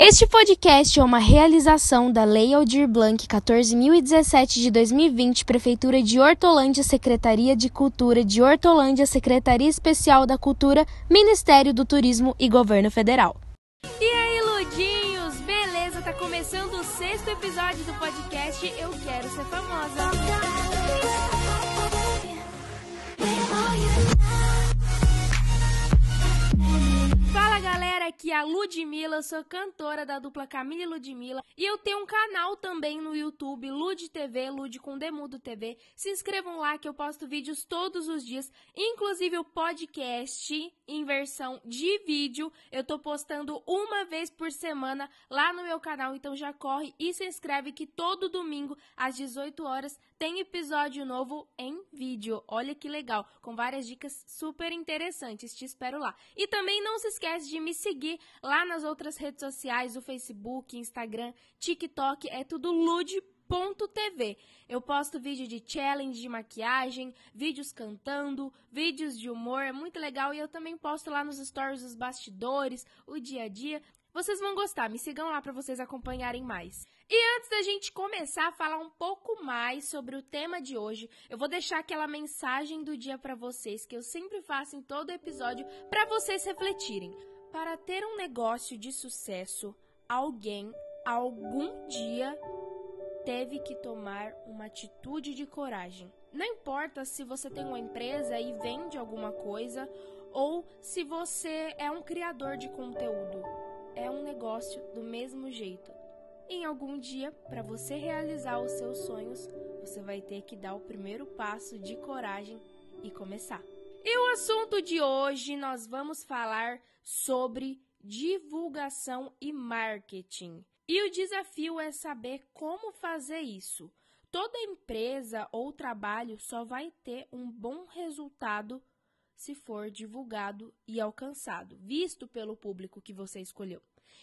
Este podcast é uma realização da Lei Aldir Blanc 14.017 de 2020, Prefeitura de Hortolândia, Secretaria de Cultura de Hortolândia, Secretaria Especial da Cultura, Ministério do Turismo e Governo Federal. E aí, Ludinhos? Beleza? Tá começando o sexto episódio do podcast Eu Quero Ser Famosa. Aqui é a Ludmilla, sou cantora da dupla Camila e Ludmilla e eu tenho um canal também no YouTube, Lud TV, Lud com Demudo TV. Se inscrevam lá que eu posto vídeos todos os dias, inclusive o podcast em versão de vídeo. Eu tô postando uma vez por semana lá no meu canal, então já corre e se inscreve que todo domingo às 18 horas tem episódio novo em vídeo. Olha que legal, com várias dicas super interessantes. Te espero lá. E também não se esquece de me seguir lá nas outras redes sociais, o Facebook, Instagram, TikTok, é tudo lude.tv. Eu posto vídeo de challenge de maquiagem, vídeos cantando, vídeos de humor, é muito legal e eu também posto lá nos stories os bastidores, o dia a dia. Vocês vão gostar, me sigam lá para vocês acompanharem mais. E antes da gente começar a falar um pouco mais sobre o tema de hoje, eu vou deixar aquela mensagem do dia para vocês que eu sempre faço em todo episódio para vocês refletirem. Para ter um negócio de sucesso, alguém algum dia teve que tomar uma atitude de coragem. Não importa se você tem uma empresa e vende alguma coisa ou se você é um criador de conteúdo é um negócio do mesmo jeito. Em algum dia, para você realizar os seus sonhos, você vai ter que dar o primeiro passo de coragem e começar. E o assunto de hoje nós vamos falar sobre divulgação e marketing. E o desafio é saber como fazer isso. Toda empresa ou trabalho só vai ter um bom resultado se for divulgado e alcançado, visto pelo público que você escolheu.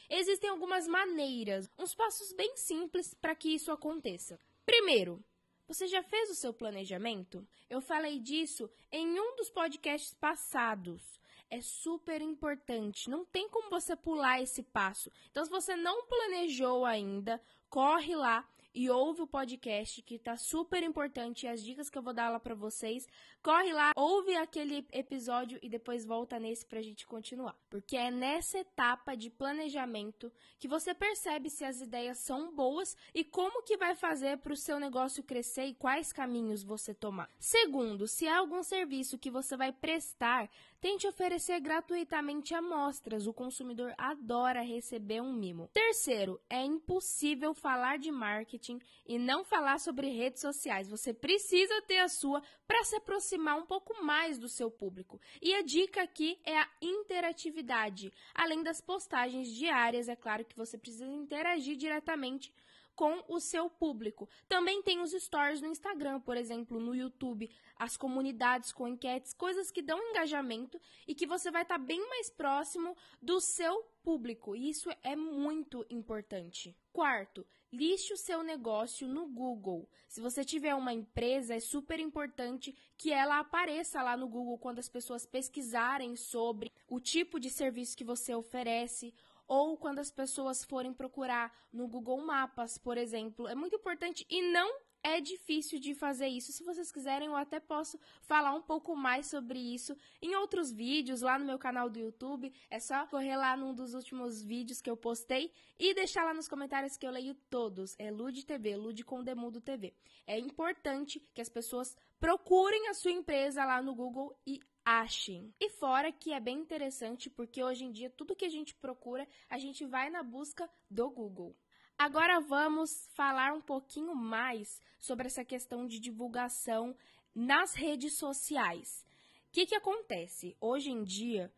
Existem algumas maneiras, uns passos bem simples para que isso aconteça. Primeiro, você já fez o seu planejamento? Eu falei disso em um dos podcasts passados. É super importante, não tem como você pular esse passo. Então, se você não planejou ainda, corre lá e ouve o podcast que tá super importante e as dicas que eu vou dar lá para vocês. Corre lá, ouve aquele episódio e depois volta nesse pra gente continuar. Porque é nessa etapa de planejamento que você percebe se as ideias são boas e como que vai fazer para o seu negócio crescer e quais caminhos você tomar. Segundo, se há algum serviço que você vai prestar, tente oferecer gratuitamente amostras. O consumidor adora receber um mimo. Terceiro, é impossível falar de marketing e não falar sobre redes sociais. Você precisa ter a sua para se aproximar um pouco mais do seu público. E a dica aqui é a interatividade. Além das postagens diárias, é claro que você precisa interagir diretamente com o seu público. Também tem os stories no Instagram, por exemplo, no YouTube, as comunidades com enquetes, coisas que dão engajamento e que você vai estar tá bem mais próximo do seu público. E isso é muito importante. Quarto, liste o seu negócio no Google. Se você tiver uma empresa, é super importante que ela apareça lá no Google quando as pessoas pesquisarem sobre o tipo de serviço que você oferece ou quando as pessoas forem procurar no Google Mapas, por exemplo. É muito importante e não é difícil de fazer isso. Se vocês quiserem, eu até posso falar um pouco mais sobre isso em outros vídeos lá no meu canal do YouTube. É só correr lá num dos últimos vídeos que eu postei e deixar lá nos comentários que eu leio todos. É Lude TV, Lude com Demudo TV. É importante que as pessoas procurem a sua empresa lá no Google e achem. E fora que é bem interessante porque hoje em dia tudo que a gente procura, a gente vai na busca do Google. Agora vamos falar um pouquinho mais sobre essa questão de divulgação nas redes sociais. O que, que acontece? Hoje em dia,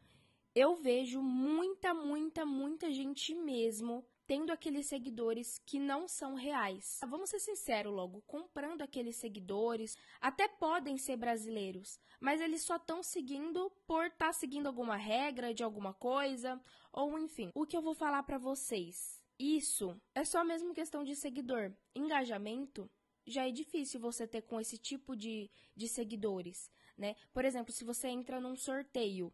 eu vejo muita, muita, muita gente mesmo tendo aqueles seguidores que não são reais. Vamos ser sinceros logo, comprando aqueles seguidores, até podem ser brasileiros, mas eles só estão seguindo por estar tá seguindo alguma regra de alguma coisa, ou enfim. O que eu vou falar para vocês? Isso é só mesmo questão de seguidor. Engajamento já é difícil você ter com esse tipo de, de seguidores, né? Por exemplo, se você entra num sorteio,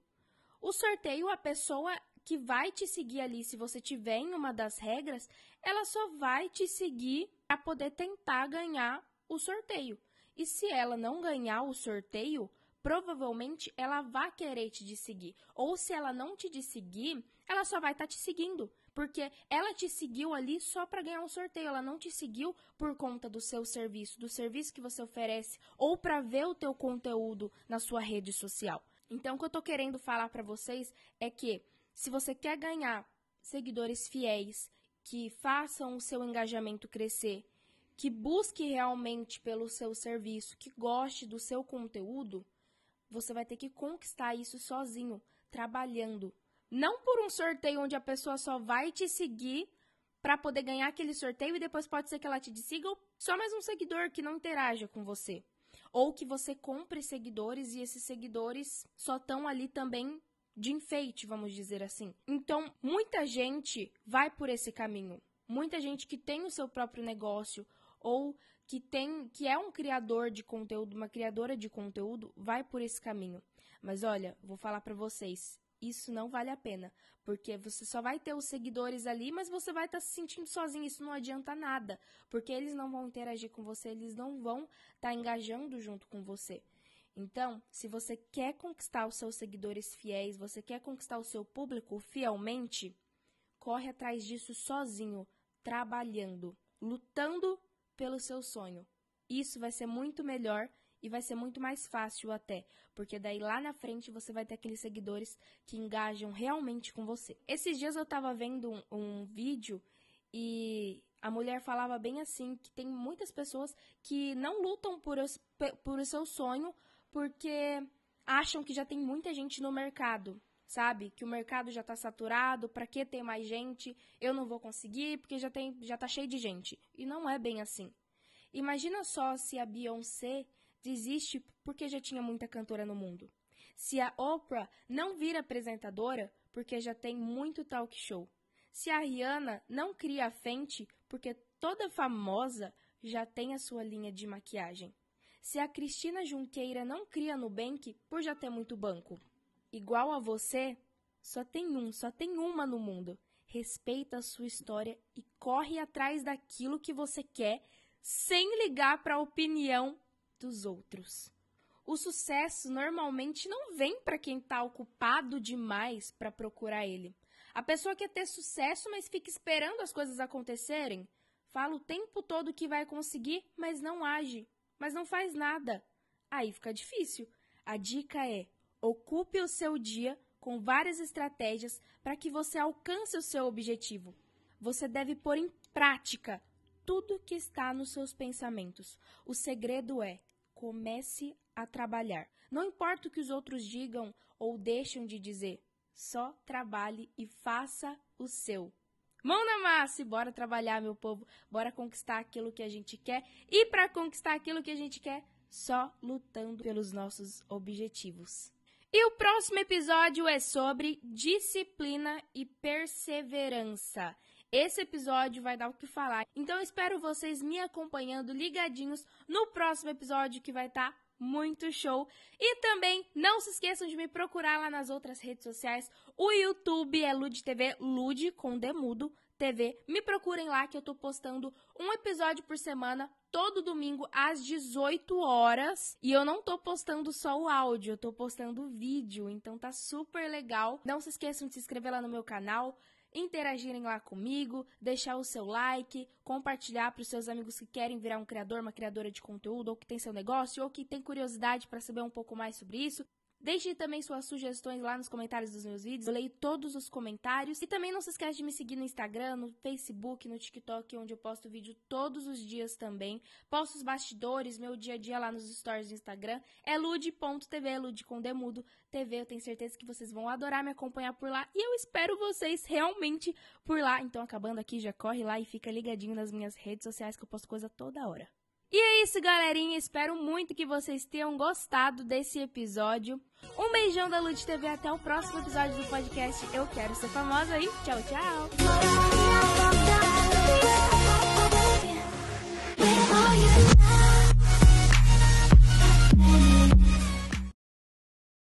o sorteio a pessoa que vai te seguir ali, se você tiver em uma das regras, ela só vai te seguir para poder tentar ganhar o sorteio. E se ela não ganhar o sorteio, provavelmente ela vai querer te seguir. Ou se ela não te seguir, ela só vai estar tá te seguindo. Porque ela te seguiu ali só para ganhar um sorteio. Ela não te seguiu por conta do seu serviço, do serviço que você oferece, ou para ver o teu conteúdo na sua rede social. Então, o que eu tô querendo falar para vocês é que se você quer ganhar seguidores fiéis, que façam o seu engajamento crescer, que busque realmente pelo seu serviço, que goste do seu conteúdo, você vai ter que conquistar isso sozinho, trabalhando. Não por um sorteio onde a pessoa só vai te seguir para poder ganhar aquele sorteio e depois pode ser que ela te siga ou só mais um seguidor que não interaja com você. Ou que você compre seguidores e esses seguidores só estão ali também de enfeite, vamos dizer assim. Então, muita gente vai por esse caminho. Muita gente que tem o seu próprio negócio ou que tem que é um criador de conteúdo, uma criadora de conteúdo, vai por esse caminho. Mas olha, vou falar para vocês, isso não vale a pena, porque você só vai ter os seguidores ali, mas você vai estar tá se sentindo sozinho, isso não adianta nada, porque eles não vão interagir com você, eles não vão estar tá engajando junto com você. Então, se você quer conquistar os seus seguidores fiéis, você quer conquistar o seu público fielmente, corre atrás disso sozinho, trabalhando, lutando pelo seu sonho. Isso vai ser muito melhor e vai ser muito mais fácil até, porque daí lá na frente você vai ter aqueles seguidores que engajam realmente com você. Esses dias eu tava vendo um, um vídeo e a mulher falava bem assim que tem muitas pessoas que não lutam por, os, por o seu sonho porque acham que já tem muita gente no mercado, sabe? Que o mercado já está saturado, para que ter mais gente? Eu não vou conseguir porque já tem, já tá cheio de gente. E não é bem assim. Imagina só se a Beyoncé desiste porque já tinha muita cantora no mundo. Se a Oprah não vira apresentadora porque já tem muito talk show. Se a Rihanna não cria a Fenty porque toda famosa já tem a sua linha de maquiagem. Se a Cristina Junqueira não cria Nubank por já ter muito banco igual a você, só tem um, só tem uma no mundo. Respeita a sua história e corre atrás daquilo que você quer, sem ligar para a opinião dos outros. O sucesso normalmente não vem para quem está ocupado demais para procurar ele. A pessoa quer ter sucesso, mas fica esperando as coisas acontecerem. Fala o tempo todo que vai conseguir, mas não age, mas não faz nada. Aí fica difícil. A dica é: Ocupe o seu dia com várias estratégias para que você alcance o seu objetivo. Você deve pôr em prática tudo que está nos seus pensamentos. O segredo é comece a trabalhar. Não importa o que os outros digam ou deixam de dizer, só trabalhe e faça o seu. Mão na massa e bora trabalhar, meu povo. Bora conquistar aquilo que a gente quer. E para conquistar aquilo que a gente quer, só lutando pelos nossos objetivos. E o próximo episódio é sobre disciplina e perseverança. Esse episódio vai dar o que falar. Então espero vocês me acompanhando ligadinhos no próximo episódio que vai estar tá muito show. E também não se esqueçam de me procurar lá nas outras redes sociais. O YouTube é Lud TV, Lud com Demudo TV. Me procurem lá que eu tô postando um episódio por semana todo domingo às 18 horas. E eu não tô postando só o áudio, eu tô postando o vídeo, então tá super legal. Não se esqueçam de se inscrever lá no meu canal, interagirem lá comigo, deixar o seu like, compartilhar para os seus amigos que querem virar um criador, uma criadora de conteúdo, ou que tem seu negócio, ou que tem curiosidade para saber um pouco mais sobre isso. Deixe também suas sugestões lá nos comentários dos meus vídeos. Eu leio todos os comentários. E também não se esqueça de me seguir no Instagram, no Facebook, no TikTok, onde eu posto vídeo todos os dias também. Posto os bastidores, meu dia a dia lá nos stories do Instagram. É lude.tv, lude com demudo TV. Eu tenho certeza que vocês vão adorar me acompanhar por lá. E eu espero vocês realmente por lá. Então, acabando aqui, já corre lá e fica ligadinho nas minhas redes sociais que eu posto coisa toda hora. E é isso, galerinha. Espero muito que vocês tenham gostado desse episódio. Um beijão da Lud TV. Até o próximo episódio do podcast Eu Quero Ser Famosa. E tchau, tchau.